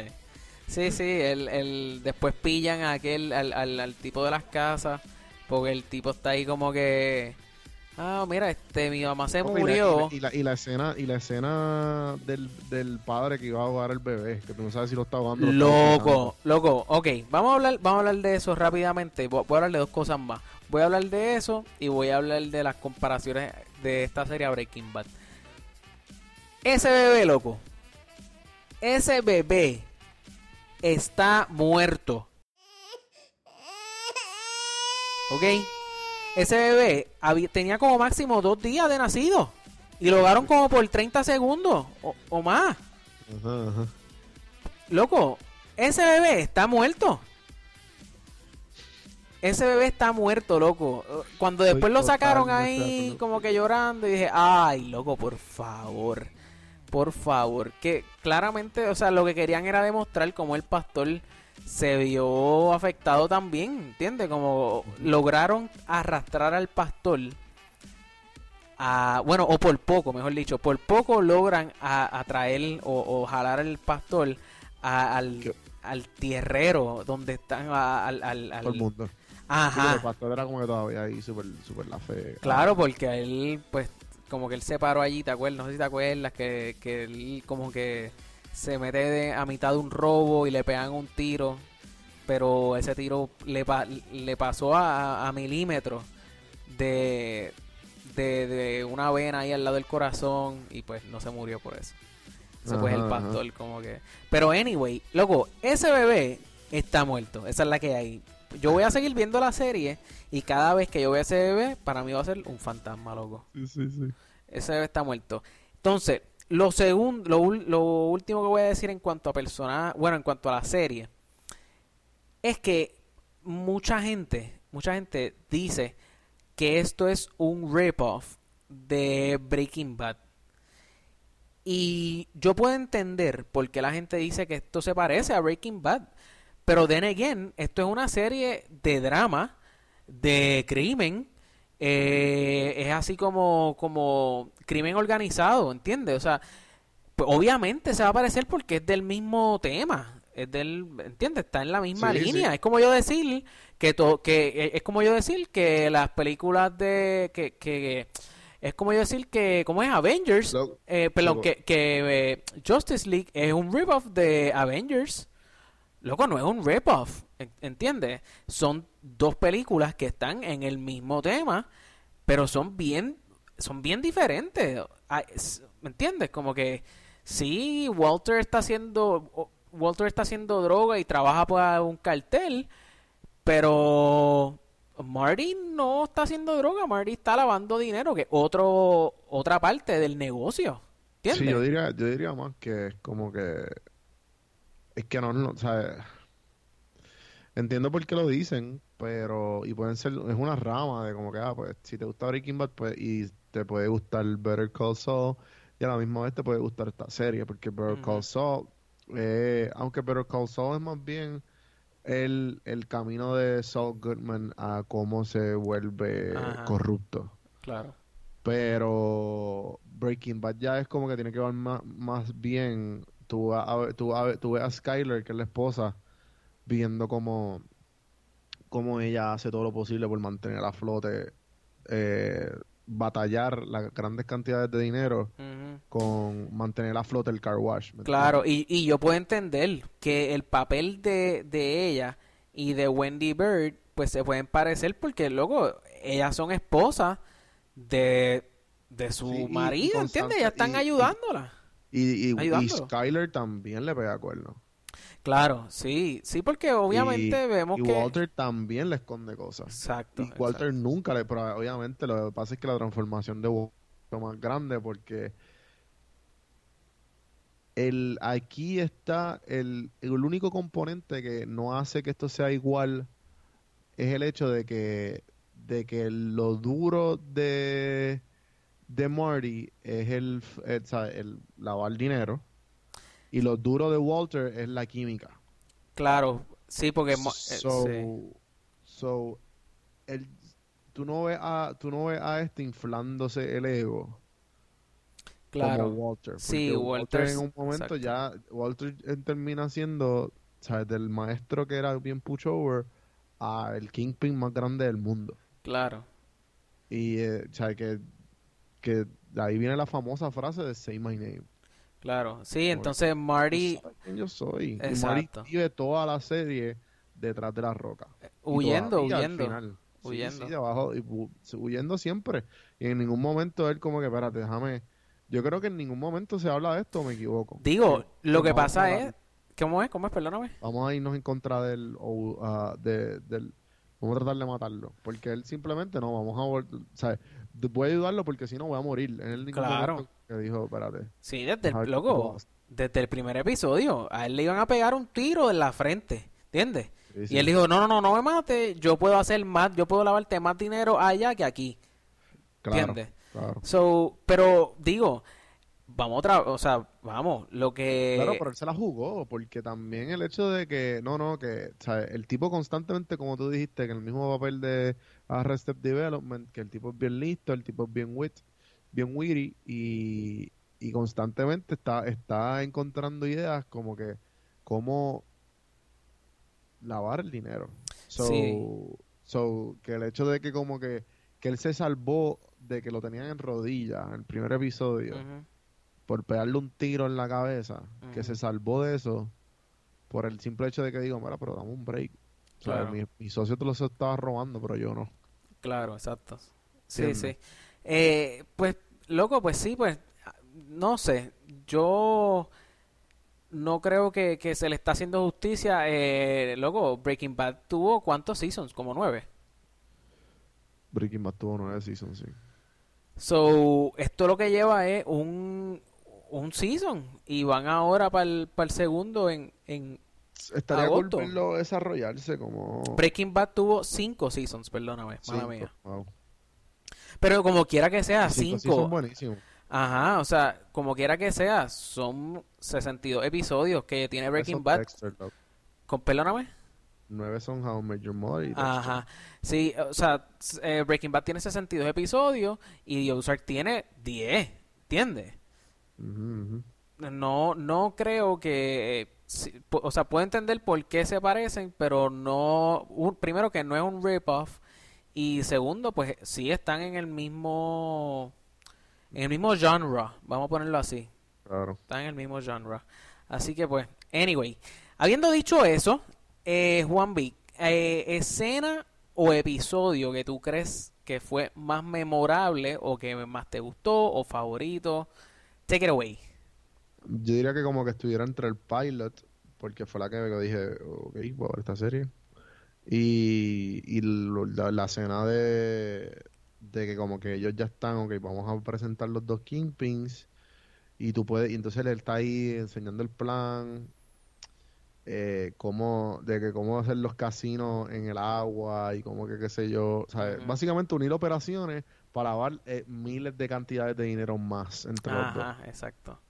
Sí, sí, el, el, después pillan a aquel, al, al, al tipo de las casas, porque el tipo está ahí como que, ah, mira, este, mi mamá se Papi, y la- murió. Y la, y la escena y la escena del, del padre que iba a ahogar al bebé, que tú no sabes si lo está ahogando. o lo Loco, loco, ok, vamos a hablar, vamos a hablar de eso rápidamente, voy voy a hablar de dos cosas más. Voy a hablar de eso y voy a hablar de las comparaciones de esta serie a Breaking Bad. Ese bebé, loco, ese bebé está muerto. ¿Ok? Ese bebé había- tenía como máximo dos días de nacido. Y lo ahogaron como por 30 segundos o, o más. Ajá, ajá. Loco, ese bebé está muerto. Ese bebé está muerto, loco. Cuando después lo sacaron ahí como que llorando y dije, ay, loco, por favor. Por favor. Que claramente, o sea, lo que querían era demostrar cómo el pastor se vio afectado también, ¿entiendes? Como lograron arrastrar al pastor a, bueno, o por poco, mejor dicho, por poco logran a- atraer o, o jalar al pastor a- al, al tierrero donde están, a- al, al, al- Todo el mundo. Ajá. el pastor era como que todavía ahí súper super la fe. Claro, porque él, pues, como que él se paró allí, ¿te acuerdas? No sé si te acuerdas, que, que él como que se mete de- a mitad de un robo y le pegan un tiro, pero ese tiro le, pa- le pasó a, a milímetros de, de, de una vena ahí al lado del corazón y pues no se murió por eso. Eso pues el ajá. pastor como que... Pero anyway, loco, ese bebé está muerto, esa es la que hay. Yo voy a seguir viendo la serie y cada vez que yo vea ese bebé, para mí va a ser un fantasma, loco. Sí, sí, sí. Ese bebé está muerto. Entonces, lo segundo, lo, lo último que voy a decir en cuanto a personaje, bueno, en cuanto a la serie, es que mucha gente, mucha gente dice que esto es un rip-off de Breaking Bad. Y yo puedo entender por qué la gente dice que esto se parece a Breaking Bad. Pero then again, esto es una serie de drama, de crimen. Eh, es así como, como crimen organizado, ¿entiendes? O sea, pues obviamente se va a parecer porque es del mismo tema. Es del, ¿entiendes? Está en la misma Sí, línea. sí. Es como yo decir que to- que eh, es como yo decir que las películas de que, que es como yo decir que como es Avengers, Lo- eh, perdón, que, que eh, Justice League es un rip-off de Avengers. Loco, no es un rip-off, ¿entiendes? Son dos películas que están en el mismo tema, pero son bien, son bien diferentes. Ah, ¿Me entiendes? Como que sí, Walter está haciendo, Walter está haciendo droga y trabaja para un cartel, pero Marty no está haciendo droga, Marty está lavando dinero, que otro, otra parte del negocio. ¿Entiendes? Sí, yo diría, yo diría más que es como que es que no, no, entiendo por qué lo dicen, pero y pueden ser es una rama de como que ah, pues si te gusta Breaking Bad pues y te puede gustar Better Call Saul y a la misma vez te puede gustar esta serie porque Better Call. Saul eh, aunque Better Call Saul es más bien el, el camino de Saul Goodman a cómo se vuelve Ajá. corrupto. Claro. Pero Breaking Bad ya es como que tiene que ver más, más bien. Tú, a- a- tú, a- tú ves a Skyler, que es la esposa, viendo cómo, cómo ella hace todo lo posible por mantener a flote, eh, batallar las grandes cantidades de dinero con mantener a flote el car wash. ¿me Claro, y, y yo puedo entender que el papel de, de ella y de Wendy Bird, pues se pueden parecer porque, luego, ellas son esposas de, de su Sí, marido, ¿entiendes? Ellas están y- ayudándola. Y, y. Skyler también le pega cuerno. Claro, sí, sí, porque obviamente Y- vemos y que... Walter también le esconde cosas. Exacto. Y Walter exacto. nunca le, pero obviamente lo que pasa es que la transformación de Walter fue más grande porque el aquí está el, el único componente que no hace que esto sea igual es el hecho de que de que lo duro de de Marty es el, el, sea, el lavar dinero y lo duro de Walter es la química. Claro, sí, porque... eh, So, sí. so, el, tú no ves a, tú no ves a este inflándose el ego Claro. como Walter. Sí, porque Walter en un momento exacto. ya, Walter termina siendo, ¿sabes? Del maestro que era bien pushover a el kingpin más grande del mundo. Claro. Y, eh, ¿sabes? Que, que ahí viene la famosa frase de Say My Name. Claro, sí, entonces Marty yo soy. Y Exacto. Marty vive toda la serie detrás de la roca. Y huyendo, huyendo, final. Sí, huyendo. sí, de abajo, y huyendo siempre. Y en ningún momento él como que, espérate, déjame... Yo creo que en ningún momento se habla de esto, o me equivoco. Digo, lo que pasa es... ¿Cómo es? ¿Cómo es? Perdóname. Vamos a irnos en contra del... o, ah, de- del vamos a tratar de matarlo. Porque él simplemente no, vamos a... ¿sabes? De- Voy a ayudarlo porque si no voy a morir. Ningún Claro. Que dijo, espérate. Sí, desde el, loco, desde el primer episodio, a él le iban a pegar un tiro en la frente, ¿entiendes? Sí, Y él dijo, no, no, no, no me mates, yo puedo hacer más, yo puedo lavarte más dinero allá que aquí, Claro, ¿entiendes? claro. So, pero digo, vamos otra, o sea, vamos, lo que... Claro, pero él se la jugó, porque también el hecho de que, no, no, que, ¿sabes? El tipo constantemente, como tú dijiste, que en el mismo papel de Arrested Development, que el tipo es bien listo, el tipo es bien wit, bien witty, y, y constantemente está, está encontrando ideas como que, cómo lavar el dinero. So, Sí. so, que el hecho de que como que, que él se salvó de que lo tenían en rodillas en el primer episodio por pegarle un tiro en la cabeza, que se salvó de eso por el simple hecho de que digo, mira, pero dame un break. O sea, Claro. mi, mi socio te lo estaba robando, pero yo no. Claro, exacto. Sí, ¿Entiendes? sí. Eh, pues, loco, pues sí, pues, no sé, yo no creo que, que se le está haciendo justicia. Eh, loco, Breaking Bad tuvo cuántos seasons, como nueve. Breaking Bad tuvo nueve seasons, sí. So, esto lo que lleva es un, un season y van ahora para el, segundo en, en Estaría cool Agosto. verlo desarrollarse como... Breaking Bad tuvo cinco seasons, perdóname, mala mía. Wow. Pero como quiera que sea, Cinco sí cinco, son buenísimos. Ajá, o sea, como quiera que sea, son 62 episodios que tiene Breaking Bad. Dexter. Con, perdóname. Nueve son How I Met Your Mother y. Ajá. Sí, o sea, eh, Breaking Bad tiene 62 episodios y The Ozark tiene 10, ¿entiendes? No, no creo que, eh, o sea, puedo entender por qué se parecen, pero no, un- primero que no es un rip-off y segundo, pues sí están en el mismo, en el mismo genre, vamos a ponerlo así. Claro. Están en el mismo genre. Así que pues, anyway, habiendo dicho eso, eh, Juan B, eh, escena o episodio que tú crees que fue más memorable o que más te gustó o favorito, take it away. Yo diría que como que estuviera entre el pilot, porque fue la que yo dije, ok, voy a ver esta serie. Y, y la, la escena de, de que como que ellos ya están, ok, vamos a presentar los dos Kingpins. Y tú puedes, y entonces él está ahí enseñando el plan, eh, cómo, de que cómo hacer los casinos en el agua y cómo que qué sé yo. Básicamente unir operaciones para lavar eh, miles de cantidades de dinero más entre los dos. Ajá, exacto.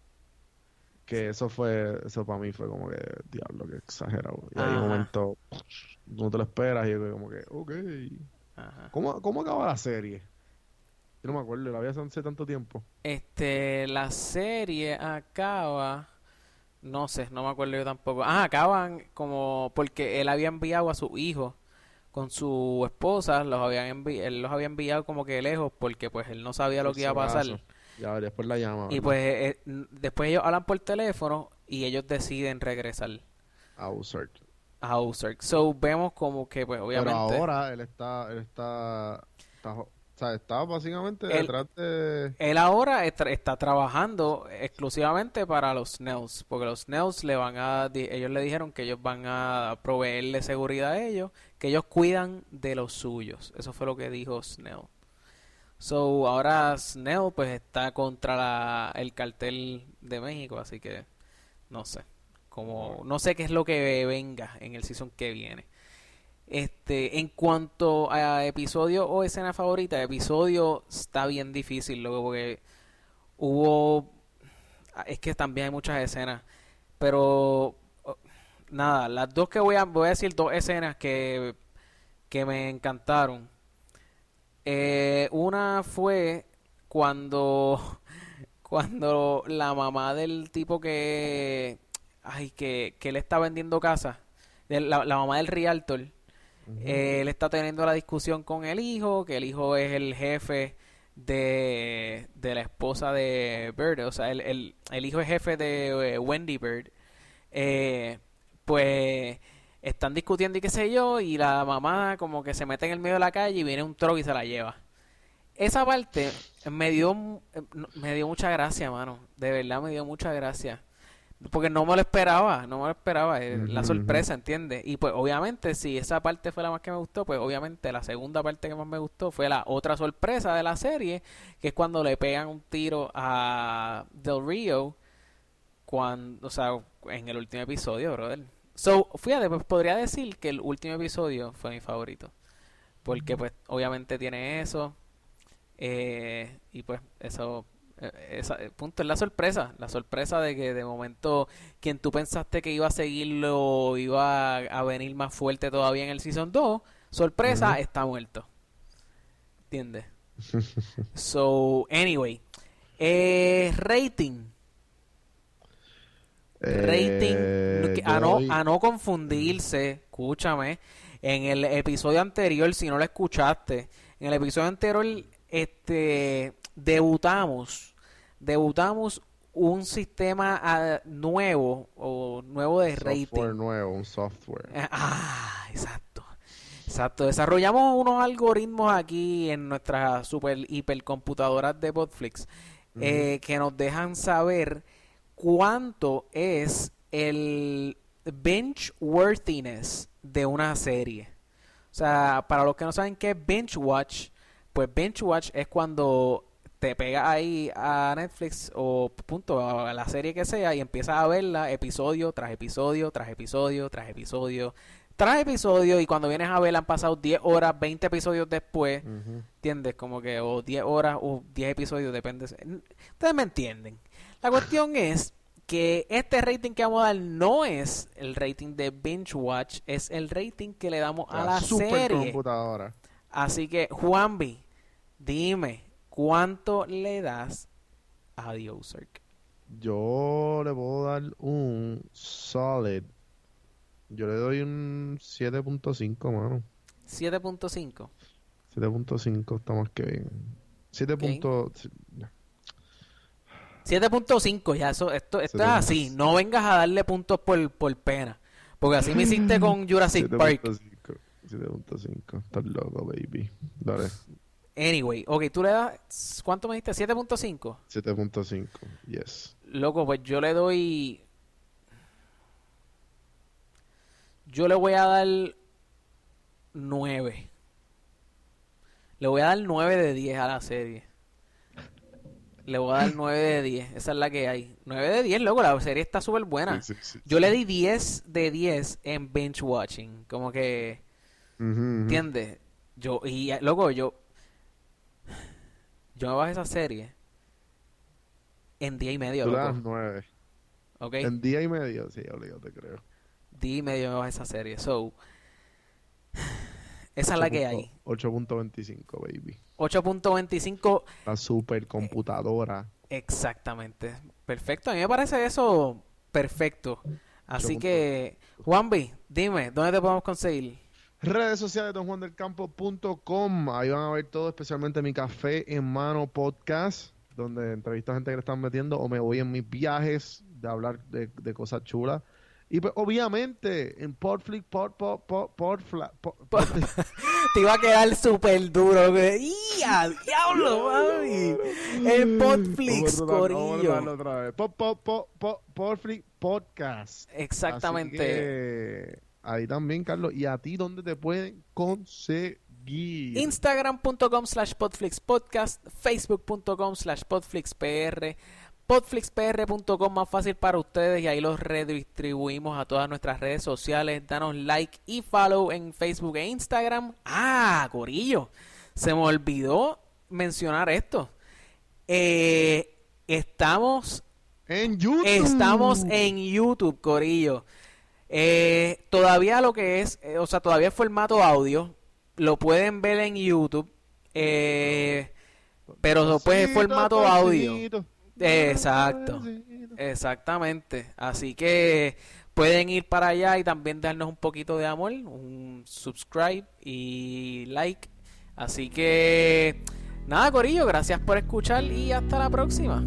Que eso fue, eso para mí fue como que, diablo, que exagerado. Y ahí Ajá. un momento, no te lo esperas y yo como que, ok. Ajá. ¿Cómo, cómo acaba la serie? Yo no me acuerdo, la había hace tanto tiempo. Este, la serie acaba, No sé, no me acuerdo yo tampoco. Ah, acaban como porque él había enviado a su hijo con su esposa, los habían envi- él los había enviado como que lejos porque pues él no sabía lo que iba a pasar. Ya, después la llama. Y pues eh, después ellos hablan por teléfono y ellos deciden regresar A Ozark. a Ozark. So vemos como que pues obviamente Pero ahora él está, él está, está, o sea, está básicamente Él- detrás de... Él ahora está, está trabajando exclusivamente para los Snells, porque los Snells le van a, ellos le dijeron que ellos van a proveerle seguridad a ellos, que ellos cuidan de los suyos. Eso fue lo que dijo Snell. So, ahora Snell pues está contra la, el cartel de México, así que no sé, como no sé qué es lo que venga en el season que viene. Este, en cuanto a episodio o escena favorita, episodio está bien difícil, luego porque hubo, es que también hay muchas escenas, pero nada, las dos que voy a, voy a decir dos escenas que, que me encantaron. Eh, una fue cuando, cuando la mamá del tipo que, ay, que, que le está vendiendo casa, la, la mamá del realtor, eh, él está teniendo la discusión con el hijo, que el hijo es el jefe de, de la esposa de Bird, o sea, el, el, el hijo es jefe de eh, Wendy Bird. Eh, pues están discutiendo y qué sé yo, y la mamá como que se mete en el medio de la calle y viene un truck y se la lleva. Esa parte me dio, me dio mucha gracia, mano. De verdad me dio mucha gracia. Porque no me lo esperaba, no me lo esperaba, eh, la sorpresa, ¿entiendes? Y pues obviamente si esa parte fue la más que me gustó, pues obviamente la segunda parte que más me gustó fue la otra sorpresa de la serie, que es cuando le pegan un tiro a Del Rio, cuando, o sea, en el último episodio, brother. So, fíjate, pues podría decir que el último episodio fue mi favorito, porque pues obviamente tiene eso, eh, y pues eso eh, esa, el punto es la sorpresa, la sorpresa de que de momento quien tú pensaste que iba a seguirlo iba a, a venir más fuerte todavía en el Season 2, sorpresa, está muerto. ¿Entiendes? So, anyway, eh, rating. Rating, Eh, yo a, no, doy- a no confundirse, escúchame, en el episodio anterior, si no lo escuchaste, en el episodio anterior, este, debutamos, debutamos un sistema ah, nuevo o nuevo de software rating. nuevo, un software. Ah, exacto. Exacto. Desarrollamos unos algoritmos aquí en nuestras super hipercomputadoras de Botflix eh, que nos dejan saber cuánto es el bench worthiness de una serie. O sea, para los que no saben qué es bench watch, pues bench watch es cuando te pegas ahí a Netflix o punto a la serie que sea y empiezas a verla episodio tras episodio tras episodio tras episodio tras episodio y cuando vienes a verla han pasado 10 horas, 20 episodios después. ¿entiendes? Como que o 10 horas o 10 episodios, depende. Ustedes me entienden. La cuestión es que este rating que vamos a dar no es el rating de Binge Watch, es el rating que le damos a la serie. supercomputadora. Así que, Juanvi, dime, ¿cuánto le das a The Ozark? Yo le puedo dar un solid. Yo le doy un 7.5, mano. 7.5. 7.5 está más que bien. 7. punto- 7.5, ya eso, esto, esto es 7.5. así. No vengas a darle puntos por, por pena. Porque así me hiciste con Jurassic Park. 7.5. 7.5. Estás loco, baby. Dale. Anyway, ok, tú le das, ¿cuánto me diste? 7.5. 7.5. Yes. Loco, pues yo le doy. Yo le voy a dar 9. Le voy a dar 9 de 10 a la serie. Le voy a dar 9 de 10. Esa es la que hay. 9 de 10, loco. La serie está súper buena. Sí, sí, sí, Yo le di 10 de 10 en binge watching. Como que. Ujú, ujú. ¿Entiendes? Yo, y loco, yo. Yo me bajé esa serie en día y medio, Tú le das loco. 9. ¿Ok? En día y medio, sí, obligado, te creo. Día y medio me bajé esa serie. So. Esa es la que hay. 8.25, baby. 8.25 La supercomputadora. exactamente. Perfecto. A mí me parece eso perfecto. Así que, Juanvi, dime, ¿dónde te podemos conseguir? Redes sociales donjuandelcampo.com. Ahí van a ver todo, especialmente mi Café en Mano podcast, donde entrevisto a gente que le están metiendo o me voy en mis viajes de hablar de, de cosas chulas. Y pues, obviamente, en Pod, Pod, Podfla- Pod- Podflix- Te iba a quedar súper duro. güey. ¡Ya, diablo, mami! Vamos a corillo. Podflix Podcast. Exactamente. Que, ahí también, Carlos. ¿Y a ti dónde te pueden conseguir? Instagram.com slash podflixpodcast, Facebook.com slash podflixpr, podflixpr.com más fácil para ustedes y ahí los redistribuimos a todas nuestras redes sociales. Danos like y follow en Facebook e Instagram. Ah, Corillo, se me olvidó mencionar esto. Eh, estamos En YouTube. Estamos en YouTube, Corillo. Eh, todavía lo que es, eh, o sea, todavía el formato audio, lo pueden ver en YouTube, eh, pero después Pasito, formato audio. Exacto, exactamente. Así que pueden ir para allá y también darnos un poquito de amor, un subscribe y like. Así que, nada, Corillo, gracias por escuchar y hasta la próxima.